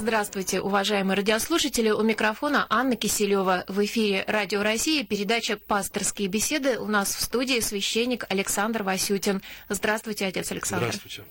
Здравствуйте, уважаемые радиослушатели. У микрофона Анна Киселева. В эфире Радио России передача «Пасторские беседы». У нас в студии священник Александр Васютин. Здравствуйте, отец Александр. Здравствуйте.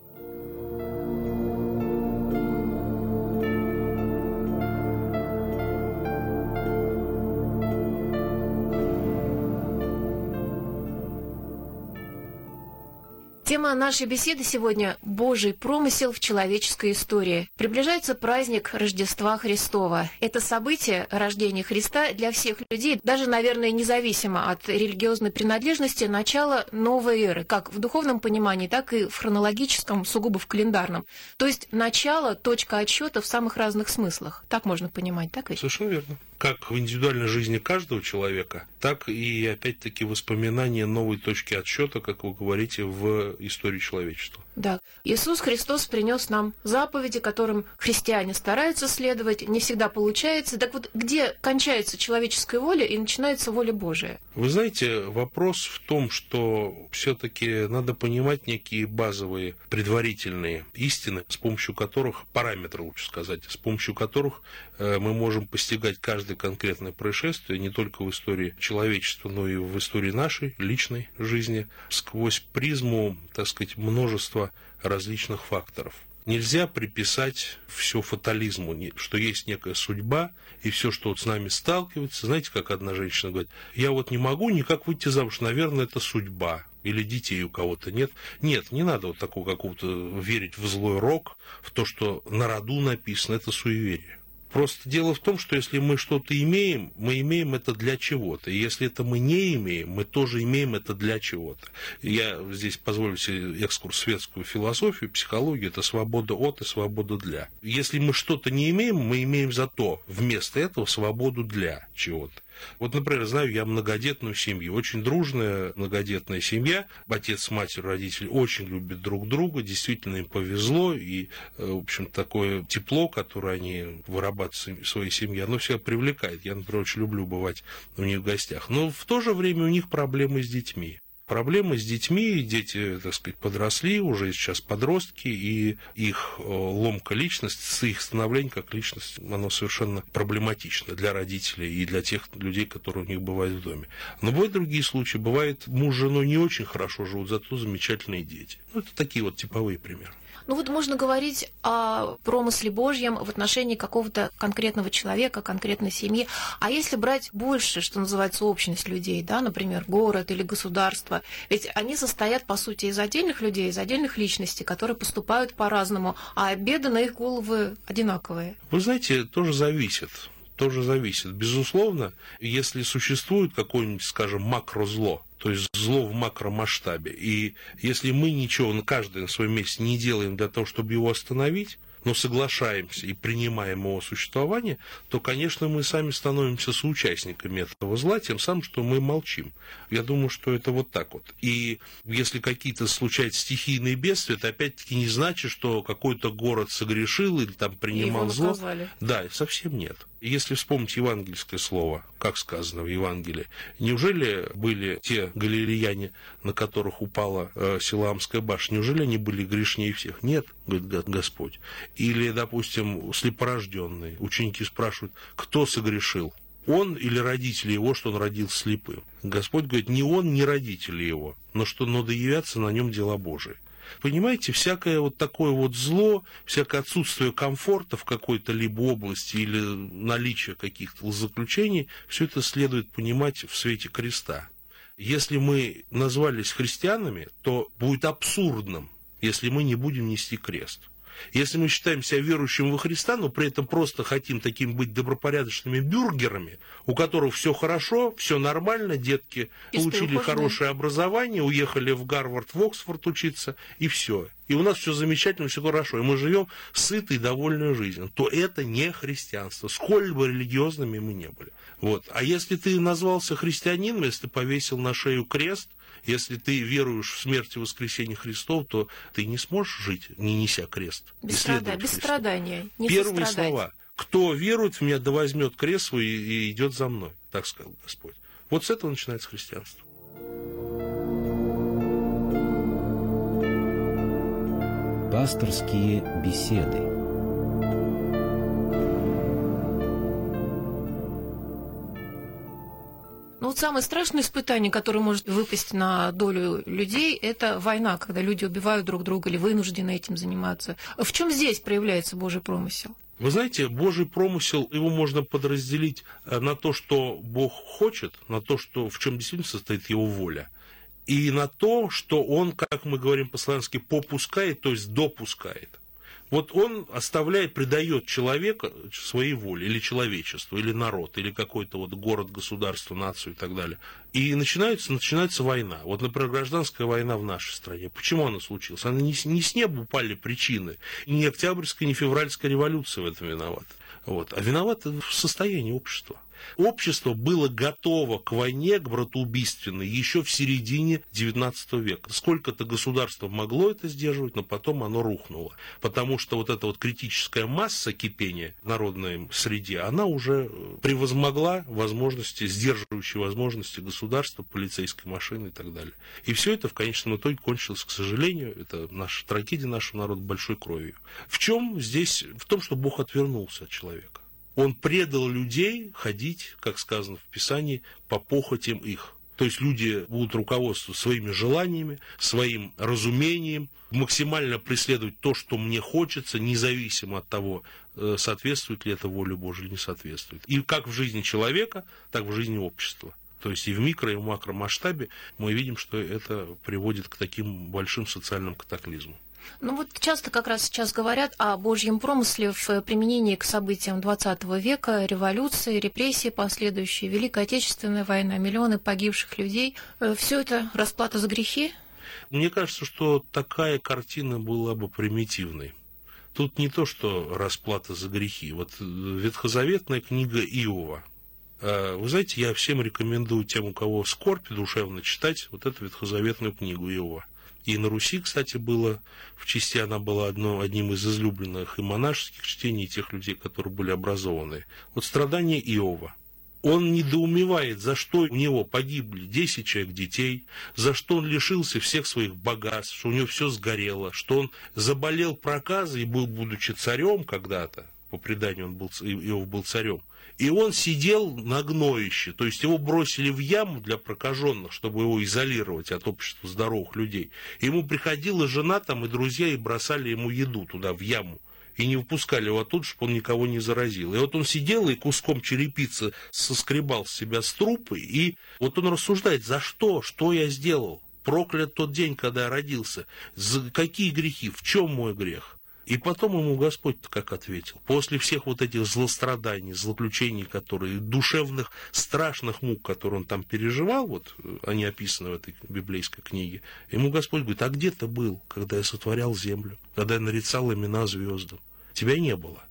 Тема нашей беседы сегодня – Божий промысел в человеческой истории. Приближается праздник Рождества Христова. Это событие рождения Христа для всех людей, даже, наверное, независимо от религиозной принадлежности, начало новой эры, как в духовном понимании, так и в хронологическом, сугубо в календарном. То есть начало, точка отсчета в самых разных смыслах. Так можно понимать, так ведь? Совершенно верно как в индивидуальной жизни каждого человека, так и, опять-таки, воспоминания новой точки отсчета, как вы говорите, в истории человечества. Да. Иисус Христос принес нам заповеди, которым христиане стараются следовать, не всегда получается. Так вот, где кончается человеческая воля и начинается воля Божия? Вы знаете, вопрос в том, что все-таки надо понимать некие базовые предварительные истины, с помощью которых, параметры, лучше сказать, с помощью которых э, мы можем постигать каждое конкретное происшествие, не только в истории человечества, но и в истории нашей личной жизни, сквозь призму, так сказать, множества различных факторов. Нельзя приписать все фатализму, что есть некая судьба, и все, что вот с нами сталкивается. Знаете, как одна женщина говорит, я вот не могу никак выйти замуж, наверное, это судьба. Или детей у кого-то нет. Нет, не надо вот такого какого-то верить в злой рок, в то, что на роду написано, это суеверие. Просто дело в том, что если мы что-то имеем, мы имеем это для чего-то. И если это мы не имеем, мы тоже имеем это для чего-то. Я здесь позволю себе экскурс в светскую философию, психологию. Это свобода от и свобода для. Если мы что-то не имеем, мы имеем зато вместо этого свободу для чего-то. Вот, например, знаю я многодетную семью, очень дружная многодетная семья, отец, мать, родители очень любят друг друга, действительно им повезло, и, э, в общем, такое тепло, которое они вырабатывают в своей семье, оно всегда привлекает. Я, например, очень люблю бывать у них в гостях. Но в то же время у них проблемы с детьми проблемы с детьми, дети, так сказать, подросли, уже сейчас подростки, и их э, ломка личности, их становлением как личность, оно совершенно проблематично для родителей и для тех людей, которые у них бывают в доме. Но бывают другие случаи, бывает муж с женой не очень хорошо живут, зато замечательные дети. Ну, это такие вот типовые примеры. Ну вот можно говорить о промысле Божьем в отношении какого-то конкретного человека, конкретной семьи. А если брать больше, что называется, общность людей, да, например, город или государство, ведь они состоят, по сути, из отдельных людей, из отдельных личностей, которые поступают по-разному, а беды на их головы одинаковые. Вы знаете, тоже зависит тоже зависит. Безусловно, если существует какое-нибудь, скажем, макрозло, то есть зло в макромасштабе. И если мы ничего, на каждый на своем месте не делаем для того, чтобы его остановить, но соглашаемся и принимаем его существование, то, конечно, мы сами становимся соучастниками этого зла, тем самым, что мы молчим. Я думаю, что это вот так вот. И если какие-то случаются стихийные бедствия, это опять-таки не значит, что какой-то город согрешил или там принимал зло. Да, совсем нет. Если вспомнить евангельское слово, как сказано в Евангелии, неужели были те галилеяне, на которых упала э, Силаамская башня, неужели они были грешнее всех? Нет, говорит Господь. Или, допустим, слепорожденные. Ученики спрашивают, кто согрешил? Он или родители его, что он родился слепым? Господь говорит, не он, не родители его, но что надо являться на нем дела Божии. Понимаете, всякое вот такое вот зло, всякое отсутствие комфорта в какой-то либо области или наличие каких-то заключений, все это следует понимать в свете креста. Если мы назвались христианами, то будет абсурдным, если мы не будем нести крест. Если мы считаем себя верующим во Христа, но при этом просто хотим таким быть добропорядочными бюргерами, у которых все хорошо, все нормально, детки получили хорошее образование, уехали в Гарвард, в Оксфорд учиться, и все. И у нас все замечательно, все хорошо, и мы живем сытой и довольной жизнью, то это не христианство, сколь бы религиозными мы не были. Вот. А если ты назвался христианином, если ты повесил на шею крест, если ты веруешь в смерть и воскресение Христов, то ты не сможешь жить, не неся крест. Без, страда... без страдания. Не Первые слова. Кто верует в меня, да возьмет крест свой и идет за мной, так сказал Господь. Вот с этого начинается христианство. Пасторские беседы. Вот самое страшное испытание, которое может выпасть на долю людей, это война, когда люди убивают друг друга или вынуждены этим заниматься. В чем здесь проявляется Божий промысел? Вы знаете, Божий промысел, его можно подразделить э, на то, что Бог хочет, на то, что, в чем действительно состоит его воля, и на то, что он, как мы говорим по-славянски, попускает, то есть допускает. Вот он оставляет, предает человека своей воле, или человечество, или народ, или какой-то вот город, государство, нацию и так далее. И начинается, начинается война. Вот, например, гражданская война в нашей стране. Почему она случилась? Она не, не с неба упали причины. Ни Октябрьская, ни Февральская революция в этом виновата. Вот. А виноваты в состоянии общества. Общество было готово к войне, к братоубийственной, еще в середине XIX века. Сколько-то государство могло это сдерживать, но потом оно рухнуло. Потому что вот эта вот критическая масса кипения в народной среде, она уже э, превозмогла возможности, сдерживающие возможности государства, полицейской машины и так далее. И все это в конечном итоге кончилось, к сожалению, это наша трагедия нашего народа большой кровью. В чем здесь? В том, что Бог отвернулся от человека. Он предал людей ходить, как сказано в Писании, по похотям их. То есть люди будут руководствоваться своими желаниями, своим разумением, максимально преследовать то, что мне хочется, независимо от того, э, соответствует ли это воле Божьей или не соответствует. И как в жизни человека, так в жизни общества. То есть и в микро, и в макро масштабе мы видим, что это приводит к таким большим социальным катаклизмам. Ну вот часто как раз сейчас говорят о Божьем промысле в применении к событиям XX века, революции, репрессии последующие, Великая Отечественная война, миллионы погибших людей. Э, Все это расплата за грехи? Мне кажется, что такая картина была бы примитивной. Тут не то, что расплата за грехи. Вот э, ветхозаветная книга Иова. Э, вы знаете, я всем рекомендую тем, у кого скорбь душевно, читать вот эту ветхозаветную книгу Иова. И на Руси, кстати, было, в части она была одно, одним из излюбленных и монашеских чтений, и тех людей, которые были образованы. Вот страдания Иова. Он недоумевает, за что у него погибли 10 человек детей, за что он лишился всех своих богатств, что у него все сгорело, что он заболел проказой и был, будучи царем когда-то, по преданию он был, Иов был царем, и он сидел на гноище, то есть его бросили в яму для прокаженных, чтобы его изолировать от общества здоровых людей. Ему приходила жена там и друзья и бросали ему еду туда, в яму. И не выпускали его оттуда, чтобы он никого не заразил. И вот он сидел и куском черепицы соскребал с себя с трупы, и вот он рассуждает, за что, что я сделал? Проклят тот день, когда я родился. За какие грехи? В чем мой грех? И потом ему Господь как ответил. После всех вот этих злостраданий, злоключений, которые, душевных, страшных мук, которые он там переживал, вот они описаны в этой библейской книге, ему Господь говорит, а где ты был, когда я сотворял землю, когда я нарицал имена звездам? Тебя не было.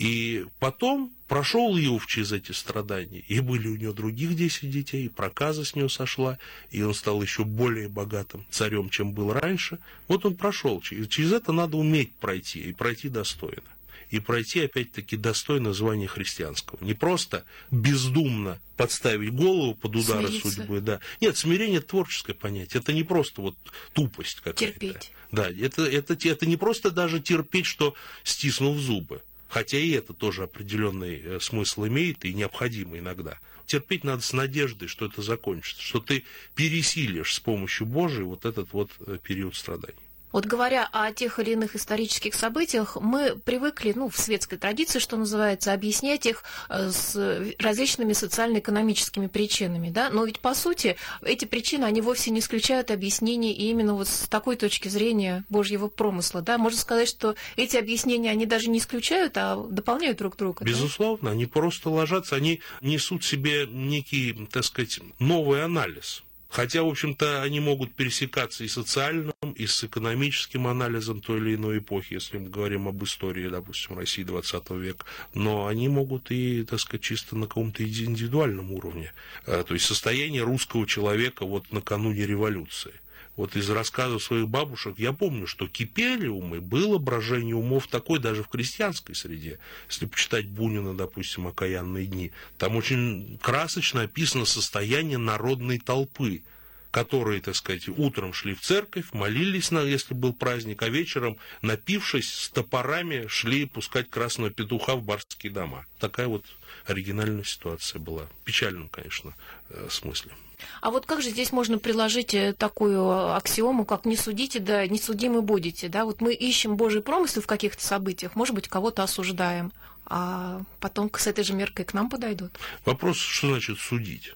И потом прошел Иов через эти страдания, и были у него других десять детей, и проказа с него сошла, и он стал еще более богатым царем, чем был раньше. Вот он прошел, через это надо уметь пройти, и пройти достойно. И пройти, опять-таки, достойно звания христианского. Не просто бездумно подставить голову под удары Смириться. судьбы. Да. Нет, смирение – это творческое понятие. Это не просто вот тупость какая-то. Терпеть. Да, это, это, это не просто даже терпеть, что стиснув зубы. Хотя и это тоже определенный э, смысл имеет и необходимо иногда. Терпеть надо с надеждой, что это закончится, что ты пересилишь с помощью Божией вот этот вот э, период страданий. Вот говоря о тех или иных исторических событиях, мы привыкли, ну, в светской традиции, что называется, объяснять их э, с различными социально-экономическими причинами, да, но ведь, по сути, эти причины, они вовсе не исключают объяснений именно вот с такой точки зрения Божьего промысла, да, можно сказать, что эти объяснения, они даже не исключают, а дополняют друг друга. Безусловно, да? они просто ложатся, они несут себе некий, так сказать, новый анализ Хотя, в общем-то, они могут пересекаться и социальным, и с экономическим анализом той или иной эпохи, если мы говорим об истории, допустим, России 20 века. Но они могут и, так сказать, чисто на каком-то индивидуальном уровне. А, то есть состояние русского человека вот накануне революции – вот из рассказов своих бабушек я помню, что кипели умы, было брожение умов такой даже в крестьянской среде. Если почитать Бунина, допустим, «Окаянные дни», там очень красочно описано состояние народной толпы. Которые, так сказать, утром шли в церковь, молились, на, если был праздник, а вечером, напившись, с топорами шли пускать красного петуха в барские дома. Такая вот оригинальная ситуация была. В печальном, конечно, э, смысле. А вот как же здесь можно приложить э, такую аксиому, как «не судите, да не судимы будете», да? Вот мы ищем Божий промысел в каких-то событиях, может быть, кого-то осуждаем, а потом с этой же меркой к нам подойдут. Вопрос, что значит судить?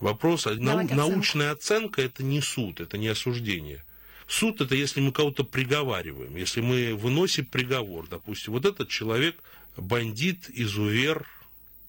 Вопрос, нау, оценку. научная оценка – это не суд, это не осуждение. Суд – это если мы кого-то приговариваем, если мы выносим приговор. Допустим, вот этот человек – бандит, изувер,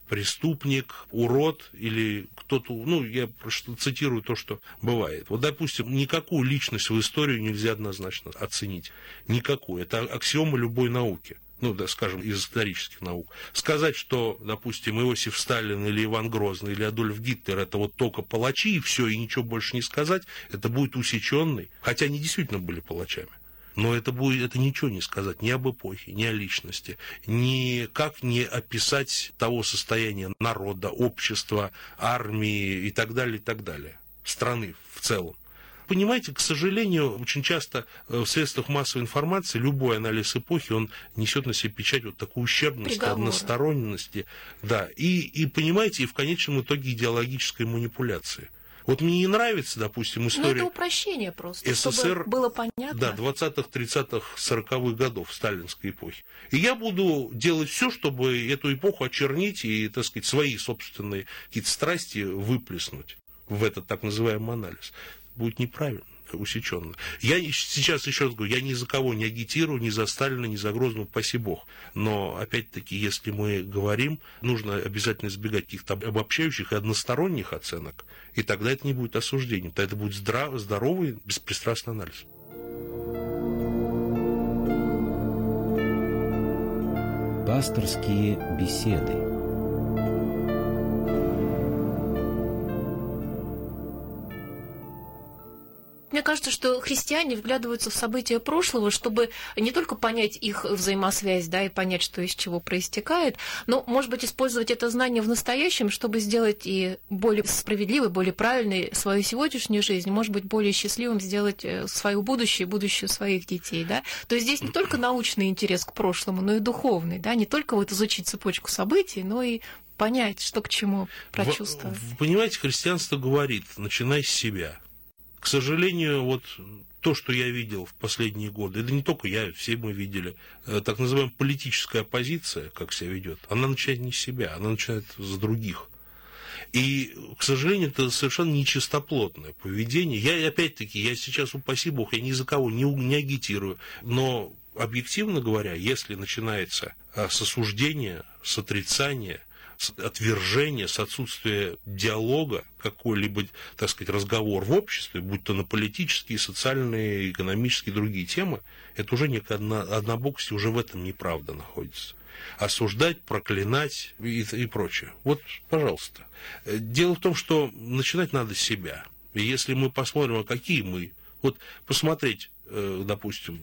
преступник, урод или кто-то, ну, я цитирую то, что бывает. Вот, допустим, никакую личность в историю нельзя однозначно оценить. Никакую. Это аксиома любой науки ну, да, скажем, из исторических наук, сказать, что, допустим, Иосиф Сталин или Иван Грозный или Адольф Гитлер это вот только палачи и все, и ничего больше не сказать, это будет усеченный, хотя они действительно были палачами. Но это будет, это ничего не сказать ни об эпохе, ни о личности, ни как не описать того состояния народа, общества, армии и так далее, и так далее, страны в целом понимаете, к сожалению, очень часто э, в средствах массовой информации любой анализ эпохи, он несет на себе печать вот такой ущербности, Приговоры. односторонности, да, и, и, понимаете, и в конечном итоге идеологической манипуляции. Вот мне не нравится, допустим, ну, история... Но это упрощение просто, СССР, чтобы было понятно. Да, 20-х, 30-х, 40-х годов сталинской эпохи. И я буду делать все, чтобы эту эпоху очернить и, так сказать, свои собственные какие-то страсти выплеснуть в этот так называемый анализ будет неправильно усеченно. Я сейчас еще раз говорю, я ни за кого не агитирую, ни за Сталина, ни за Грозного, спаси бог. Но, опять-таки, если мы говорим, нужно обязательно избегать каких-то обобщающих и односторонних оценок, и тогда это не будет осуждением, тогда это будет здрав, здоровый, беспристрастный анализ. Пасторские беседы. Кажется, что христиане вглядываются в события прошлого, чтобы не только понять их взаимосвязь, да, и понять, что из чего проистекает, но, может быть, использовать это знание в настоящем, чтобы сделать и более справедливой, более правильной свою сегодняшнюю жизнь, может быть, более счастливым сделать э, свое будущее, будущее своих детей, да. То есть здесь не только научный интерес к прошлому, но и духовный, да, не только вот изучить цепочку событий, но и понять, что к чему прочувствовать. Вы, понимаете, христианство говорит, начинай с себя. К сожалению, вот то, что я видел в последние годы, это не только я, все мы видели, э, так называемая политическая оппозиция, как себя ведет, она начинает не с себя, она начинает с других. И, к сожалению, это совершенно нечистоплотное поведение. Я, опять-таки, я сейчас, упаси бог, я ни за кого не, не агитирую, но объективно говоря, если начинается э, с осуждения, с отрицания, отвержение, с отсутствия диалога, какой-либо, так сказать, разговор в обществе, будь то на политические, социальные, экономические, другие темы, это уже некая одна, однобокость, уже в этом неправда находится осуждать, проклинать и, и прочее. Вот, пожалуйста. Дело в том, что начинать надо с себя. И если мы посмотрим, а какие мы, вот посмотреть, э, допустим,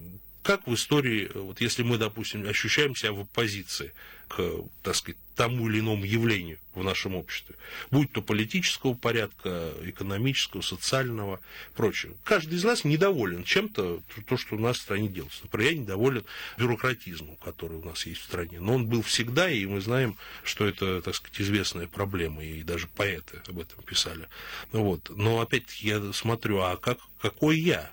как в истории, вот если мы, допустим, ощущаем себя в оппозиции к, так сказать, тому или иному явлению в нашем обществе, будь то политического порядка, экономического, социального, прочего. Каждый из нас недоволен чем-то, то, что у нас в стране делается. Например, я недоволен бюрократизмом, который у нас есть в стране. Но он был всегда, и мы знаем, что это, так сказать, известная проблема, и даже поэты об этом писали. Вот. Но опять-таки я смотрю, а как, какой я?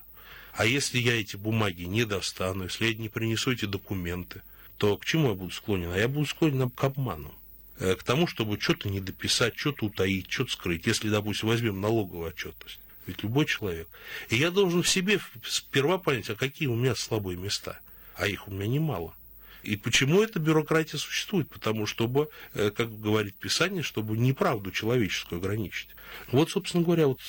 А если я эти бумаги не достану, если я не принесу эти документы, то к чему я буду склонен? А я буду склонен к обману. Э, к тому, чтобы что-то не дописать, что-то утаить, что-то скрыть. Если, допустим, возьмем налоговую отчетность. Ведь любой человек. И я должен в себе сперва понять, а какие у меня слабые места. А их у меня немало. И почему эта бюрократия существует? Потому чтобы, э, как говорит Писание, чтобы неправду человеческую ограничить. Вот, собственно говоря, вот,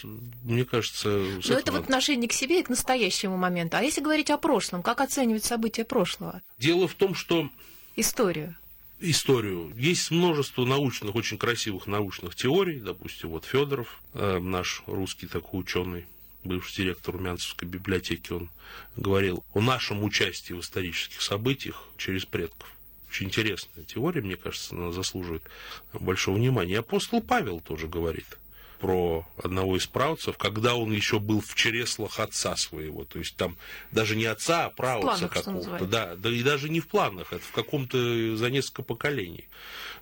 мне кажется... Но это в отношении к себе и к настоящему моменту. А если говорить о прошлом, как оценивать события прошлого? Дело в том, что... Историю историю. Есть множество научных, очень красивых научных теорий. Допустим, вот Федоров, э, наш русский такой ученый, бывший директор Румянцевской библиотеки, он говорил о нашем участии в исторических событиях через предков. Очень интересная теория, мне кажется, она заслуживает большого внимания. Апостол Павел тоже говорит. Про одного из правцев, когда он еще был в чреслах отца своего. То есть там даже не отца, а правца какого-то. Да, да и даже не в планах, это в каком-то за несколько поколений.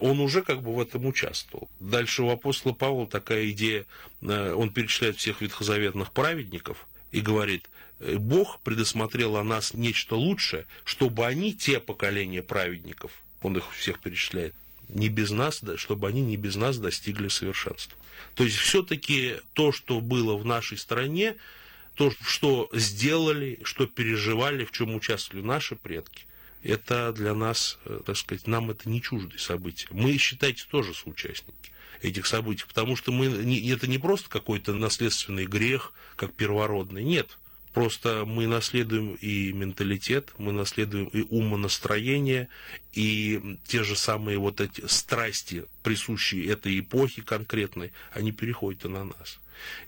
Он уже как бы в этом участвовал. Дальше у апостола Павла такая идея, э, он перечисляет всех ветхозаветных праведников и говорит, «Э, Бог предусмотрел о нас нечто лучшее, чтобы они, те поколения праведников, он их всех перечисляет, не без нас, чтобы они не без нас достигли совершенства. То есть все-таки то, что было в нашей стране, то, что сделали, что переживали, в чем участвовали наши предки, это для нас, э, так сказать, нам это не чуждые события. Мы, считайте, тоже соучастники этих событий, потому что мы, это не просто какой-то наследственный грех, как первородный, нет. Просто мы наследуем и менталитет, мы наследуем и умонастроение, и те же самые вот эти страсти, присущие этой эпохе конкретной, они переходят и на нас.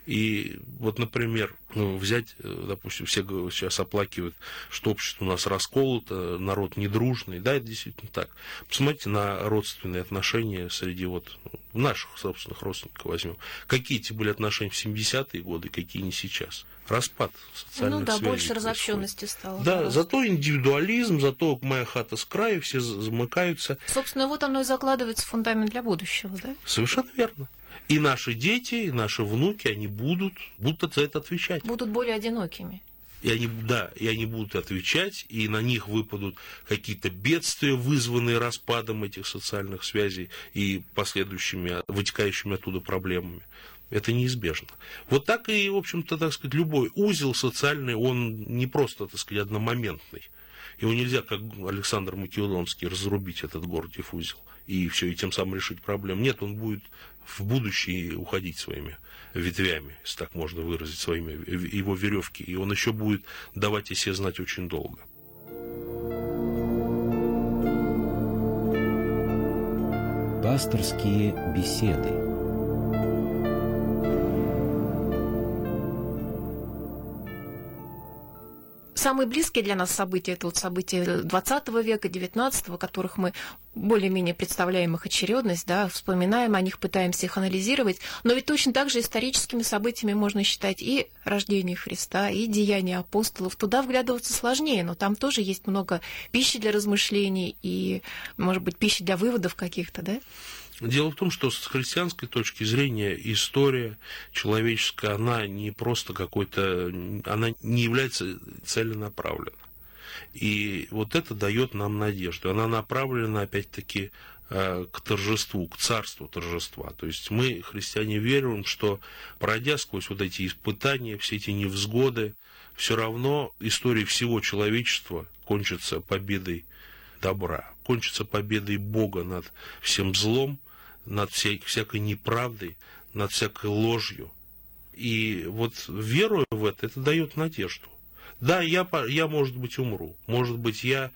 И вот, например, ну, взять, э, допустим, все сейчас оплакивают, что общество у нас расколото, народ недружный. Да, это действительно так. Посмотрите на родственные отношения среди вот наших собственных родственников возьмем. Какие эти были отношения в 70-е годы, какие не сейчас. Распад социальных Ну да, связей больше разобщенности стало. Да, просто. зато индивидуализм, зато моя хата с краю, все замыкаются. Собственно, вот оно и закладывается фундамент для будущего, да? Совершенно верно. И наши дети, и наши внуки, они будут, будут за это отвечать. Будут более одинокими. И они, да, и они будут отвечать, и на них выпадут какие-то бедствия, вызванные распадом этих социальных связей и последующими, вытекающими оттуда проблемами. Это неизбежно. Вот так и, в общем-то, так сказать, любой узел социальный, он не просто, так сказать, одномоментный. Его нельзя, как Александр Македонский, разрубить этот Гордиев узел и все, и тем самым решить проблему. Нет, он будет в будущее уходить своими ветвями, если так можно выразить, своими его веревки. И он еще будет давать о себе знать очень долго. Пасторские беседы. Самые близкие для нас события – это вот события 20 века, 19 которых мы более-менее представляем их очередность, да, вспоминаем о них, пытаемся их анализировать. Но ведь точно так же историческими событиями можно считать и рождение Христа, и деяния апостолов. Туда вглядываться сложнее, но там тоже есть много пищи для размышлений и, может быть, пищи для выводов каких-то, да? Дело в том, что с христианской точки зрения история человеческая, она не просто какой-то, она не является целенаправленной. И вот это дает нам надежду. Она направлена, опять-таки, э, к торжеству, к царству торжества. То есть мы, христиане, верим, что пройдя сквозь вот эти испытания, все эти невзгоды, все равно история всего человечества кончится победой добра, кончится победой Бога над всем злом, над всякой неправдой, над всякой ложью. И вот веруя в это, это дает надежду. Да, я, я, может быть, умру. Может быть, я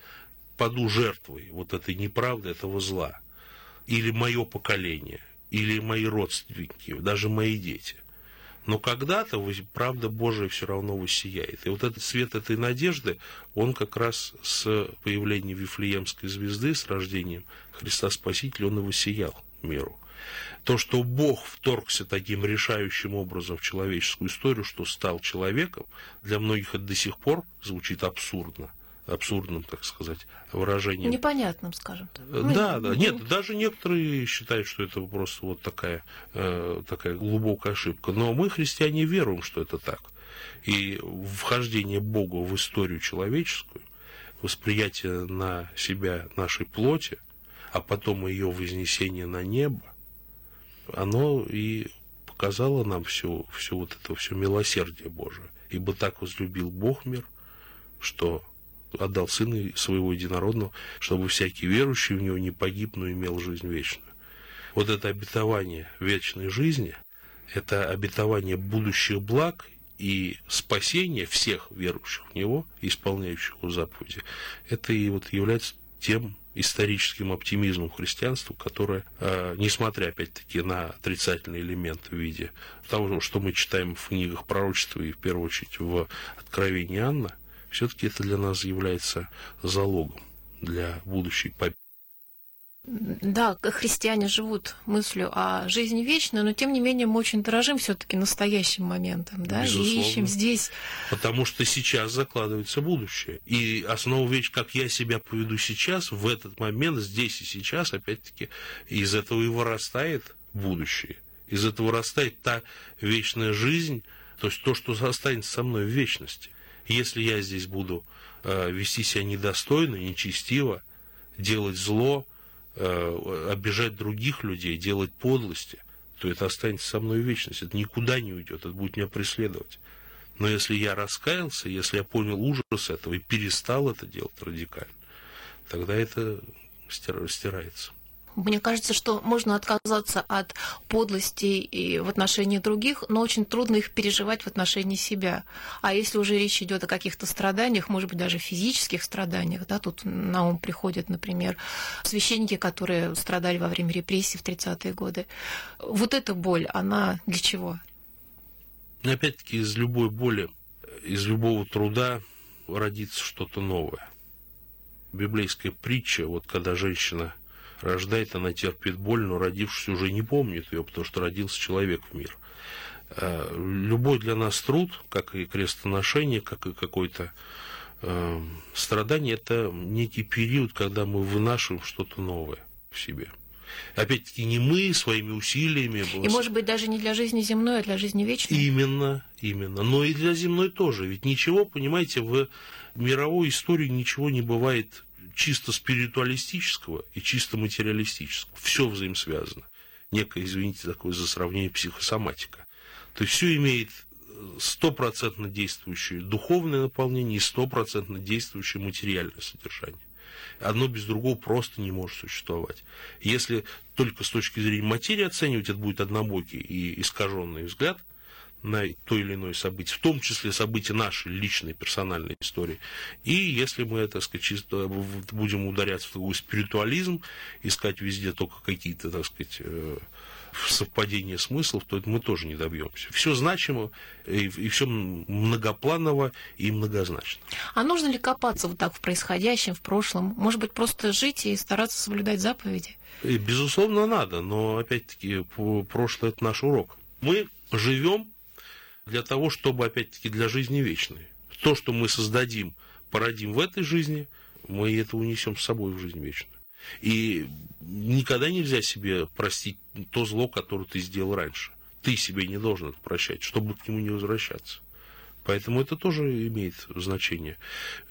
паду жертвой вот этой неправды, этого зла. Или мое поколение, или мои родственники, даже мои дети. Но когда-то правда Божия все равно высияет. И вот этот свет этой надежды, он как раз с появлением Вифлеемской звезды, с рождением Христа Спасителя, он и высиял миру. То, что Бог вторгся таким решающим образом в человеческую историю, что стал человеком, для многих это до сих пор звучит абсурдно абсурдным, так сказать, выражением. Непонятным, скажем так. Э, да, ну, да. Нет, ну. даже некоторые считают, что это просто вот такая, э, такая глубокая ошибка. Но мы, христиане, веруем, что это так. И вхождение Бога в историю человеческую, восприятие на себя нашей плоти – а потом ее вознесение на небо, оно и показало нам все, все вот это, все милосердие Божие. Ибо так возлюбил Бог мир, что отдал Сына своего единородного, чтобы всякий верующий в Него не погиб, но имел жизнь вечную. Вот это обетование вечной жизни, это обетование будущих благ и спасения всех верующих в Него, исполняющих его заповеди, это и вот является тем историческим оптимизмом христианства, которое, э, несмотря, опять-таки, на отрицательный элемент в виде того, что мы читаем в книгах пророчества и, в первую очередь, в Откровении Анна, все-таки это для нас является залогом для будущей победы. Да, христиане живут мыслью о жизни вечной, но тем не менее мы очень дорожим все-таки настоящим моментом, да, Безусловно. и ищем здесь. Потому что сейчас закладывается будущее. И основа вещь, как я себя поведу сейчас, в этот момент, здесь и сейчас, опять-таки, из этого и вырастает будущее. Из этого вырастает та вечная жизнь, то есть то, что останется со мной в вечности. Если я здесь буду э, вести себя недостойно, нечестиво, делать зло, обижать других людей, делать подлости, то это останется со мной в вечности. Это никуда не уйдет, это будет меня преследовать. Но если я раскаялся, если я понял ужас этого и перестал это делать радикально, тогда это стирается. Мне кажется, что можно отказаться от подлостей и в отношении других, но очень трудно их переживать в отношении себя. А если уже речь идет о каких-то страданиях, может быть, даже физических страданиях, да, тут на ум приходят, например, священники, которые страдали во время репрессий в 30-е годы. Вот эта боль, она для чего? Опять-таки, из любой боли, из любого труда родится что-то новое. Библейская притча, вот когда женщина рождает, она терпит боль, но родившись уже не помнит ее, потому что родился человек в мир. Э, любой для нас труд, как и крестоношение, как и какой-то э, страдание, это некий период, когда мы вынашиваем что-то новое в себе. Опять-таки, не мы своими усилиями. И, может быть, даже не для жизни земной, а для жизни вечной. Именно, именно. Но и для земной тоже. Ведь ничего, понимаете, в мировой истории ничего не бывает чисто спиритуалистического и чисто материалистического. Все взаимосвязано. Некое, извините, такое за сравнение психосоматика. То есть все имеет стопроцентно действующее духовное наполнение и стопроцентно действующее материальное содержание. Одно без другого просто не может существовать. Если только с точки зрения материи оценивать, это будет однобокий и искаженный взгляд, на то или иное событие, в том числе события нашей личной персональной истории. И если мы, так сказать, чисто будем ударяться в такой спиритуализм, искать везде только какие-то, так сказать, э, совпадения смыслов, то это мы тоже не добьемся. Все значимо и, и все многопланово и многозначно. А нужно ли копаться вот так в происходящем, в прошлом? Может быть, просто жить и стараться соблюдать заповеди? И, безусловно, надо, но опять-таки прошлое это наш урок. Мы живем для того, чтобы, опять-таки, для жизни вечной. То, что мы создадим, породим в этой жизни, мы это унесем с собой в жизнь вечную. И никогда нельзя себе простить то зло, которое ты сделал раньше. Ты себе не должен это прощать, чтобы к нему не возвращаться. Поэтому это тоже имеет значение.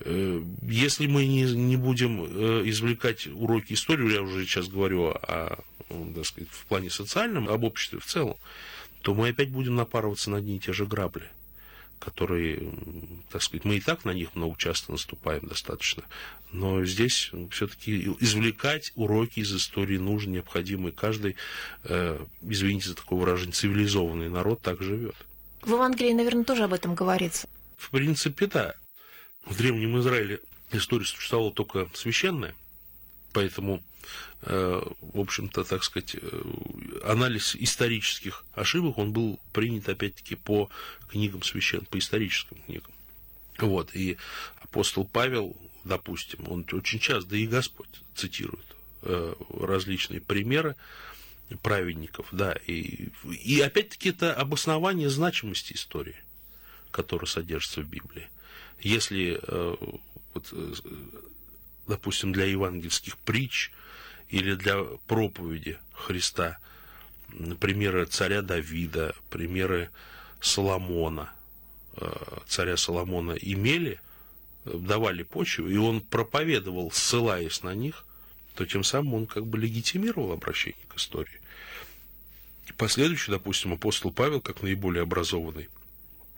Э, если мы не, не будем э, извлекать уроки истории, я уже сейчас говорю о, так сказать, в плане социальном, об обществе в целом, то мы опять будем напарываться на одни и те же грабли, которые, так сказать, мы и так на них много часто наступаем достаточно. Но здесь все-таки извлекать уроки из истории нужно, необходимо, и каждый, э, извините за такое выражение, цивилизованный народ так живет. В Евангелии, наверное, тоже об этом говорится. В принципе, да. В Древнем Израиле история существовала только священная, поэтому в общем-то, так сказать, э, анализ исторических ошибок, он был принят, опять-таки, по книгам священ, по историческим книгам. Вот, и апостол Павел, допустим, он очень часто, да и Господь цитирует э, различные примеры праведников, да, и, и опять-таки это обоснование значимости истории, которая содержится в Библии. Если, вот, допустим, для евангельских притч – или для проповеди Христа. Примеры царя Давида, примеры Соломона, э, царя Соломона имели, давали почву, и он проповедовал, ссылаясь на них, то тем самым он как бы легитимировал обращение к истории. И последующий, допустим, апостол Павел, как наиболее образованный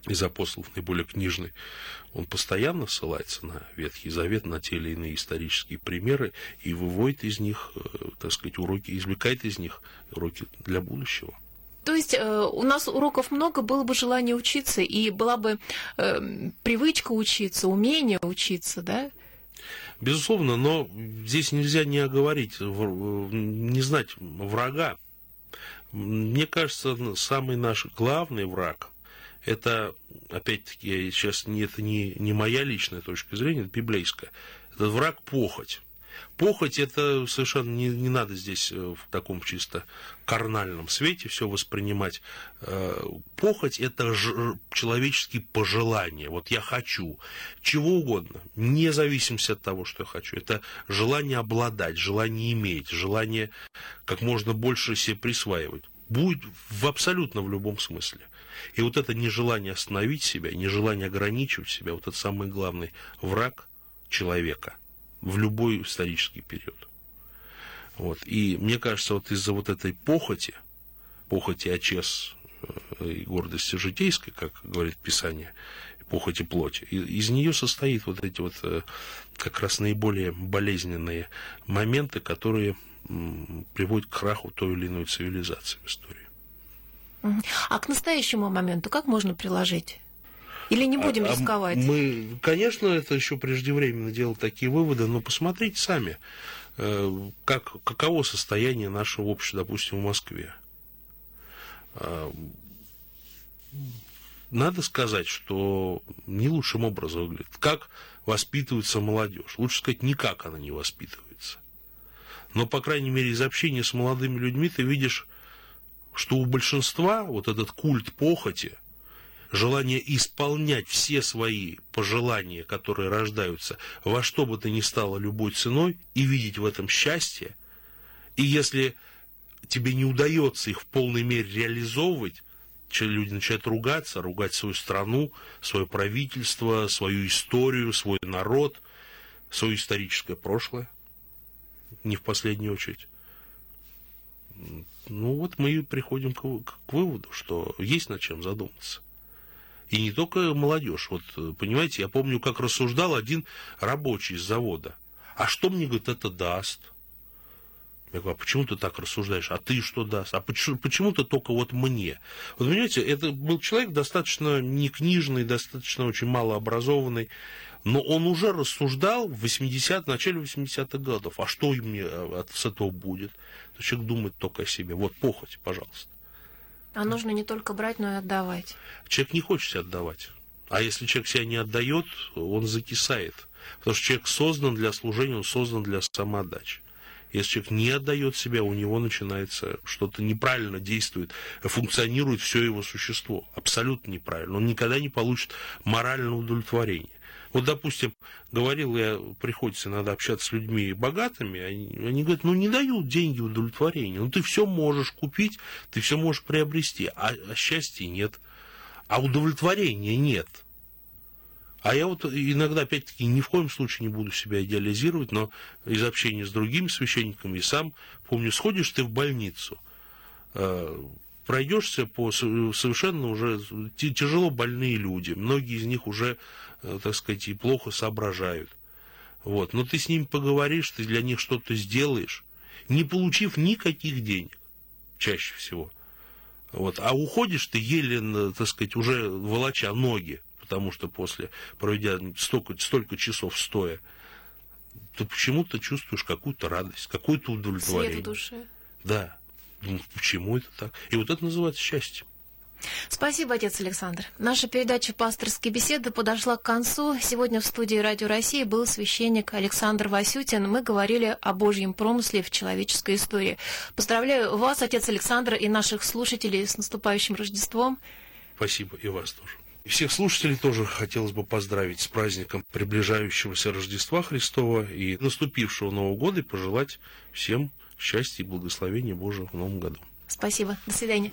из апостолов наиболее книжный, он постоянно ссылается на Ветхий Завет, на те или иные исторические примеры и выводит из них, э, так сказать, уроки, извлекает из них уроки для будущего. То есть э, у нас уроков много, было бы желание учиться, и была бы э, привычка учиться, умение учиться, да? Безусловно, но здесь нельзя не оговорить, не знать врага. Мне кажется, самый наш главный враг – это, опять-таки, сейчас это не, не моя личная точка зрения, это библейская. Это враг похоть. Похоть это совершенно не, не надо здесь э, в таком чисто карнальном свете все воспринимать. Э, похоть это ж, человеческие пожелания. Вот я хочу чего угодно, вне зависимости от того, что я хочу. Это желание обладать, желание иметь, желание как можно больше себе присваивать. Будет в абсолютно в любом смысле. И вот это нежелание остановить себя, нежелание ограничивать себя, вот это самый главный враг человека в любой исторический период. Вот. И мне кажется, вот из-за вот этой похоти, похоти очес э, и гордости житейской, как говорит Писание, похоти плоти, из нее состоит вот эти вот э, как раз наиболее болезненные моменты, которые приводят к краху той или иной цивилизации в истории. А к настоящему моменту как можно приложить? Или не будем а, а рисковать? Мы, конечно, это еще преждевременно делать такие выводы, но посмотрите сами, э, как, каково состояние нашего общества, допустим, в Москве. А, надо сказать, что не лучшим образом выглядит. Как воспитывается молодежь? Лучше сказать, никак она не воспитывается. Но, по крайней мере, из общения с молодыми людьми ты видишь, что у большинства вот этот культ похоти – желание исполнять все свои пожелания, которые рождаются, во что бы то ни стало любой ценой, и видеть в этом счастье, и если тебе не удается их в полной мере реализовывать, люди начинают ругаться, ругать свою страну, свое правительство, свою историю, свой народ, свое историческое прошлое, не в последнюю очередь. Ну вот мы приходим к, к выводу, что есть над чем задуматься. И не только молодежь. Вот, понимаете, я помню, как рассуждал один рабочий из завода. А что мне, говорит, это даст? Я говорю, а почему ты так рассуждаешь? А ты что даст? А почему, почему-то только вот мне? Вот понимаете, это был человек достаточно некнижный, достаточно очень малообразованный, но он уже рассуждал в 80 в начале 80-х годов. А что мне э, с этого будет? То человек думает только о себе. Вот похоть, пожалуйста. А нужно не только брать, но и отдавать. Человек не хочет себя отдавать. А если человек себя не отдает, он закисает. Потому что человек создан для служения, он создан для самоотдачи. Если человек не отдает себя, у него начинается что-то неправильно действует, функционирует все его существо. Абсолютно неправильно. Он никогда не получит морального удовлетворения. Вот, допустим, говорил я, приходится иногда общаться с людьми богатыми, они, они говорят, ну не дают деньги удовлетворения, ну ты все можешь купить, ты все можешь приобрести, а, а счастья нет, а удовлетворения нет. А я вот иногда, опять-таки, ни в коем случае не буду себя идеализировать, но из общения с другими священниками и сам помню, сходишь ты в больницу, э, пройдешься по совершенно уже тяжело больные люди, многие из них уже так сказать, и плохо соображают. Вот. Но ты с ними поговоришь, ты для них что-то сделаешь, не получив никаких денег, чаще всего. Вот. А уходишь ты еле, так сказать, уже волоча ноги, потому что после, проведя столько, столько часов стоя, ты почему-то чувствуешь какую-то радость, какое-то удовлетворение. Свет в душе. Да. Ну, почему это так? И вот это называется счастье. Спасибо, отец Александр. Наша передача «Пасторские беседы» подошла к концу. Сегодня в студии Радио России был священник Александр Васютин. Мы говорили о Божьем промысле в человеческой истории. Поздравляю вас, отец Александр, и наших слушателей с наступающим Рождеством. Спасибо, и вас тоже. И всех слушателей тоже хотелось бы поздравить с праздником приближающегося Рождества Христова и наступившего Нового года и пожелать всем счастья и благословения Божьего в Новом году. Спасибо. До свидания.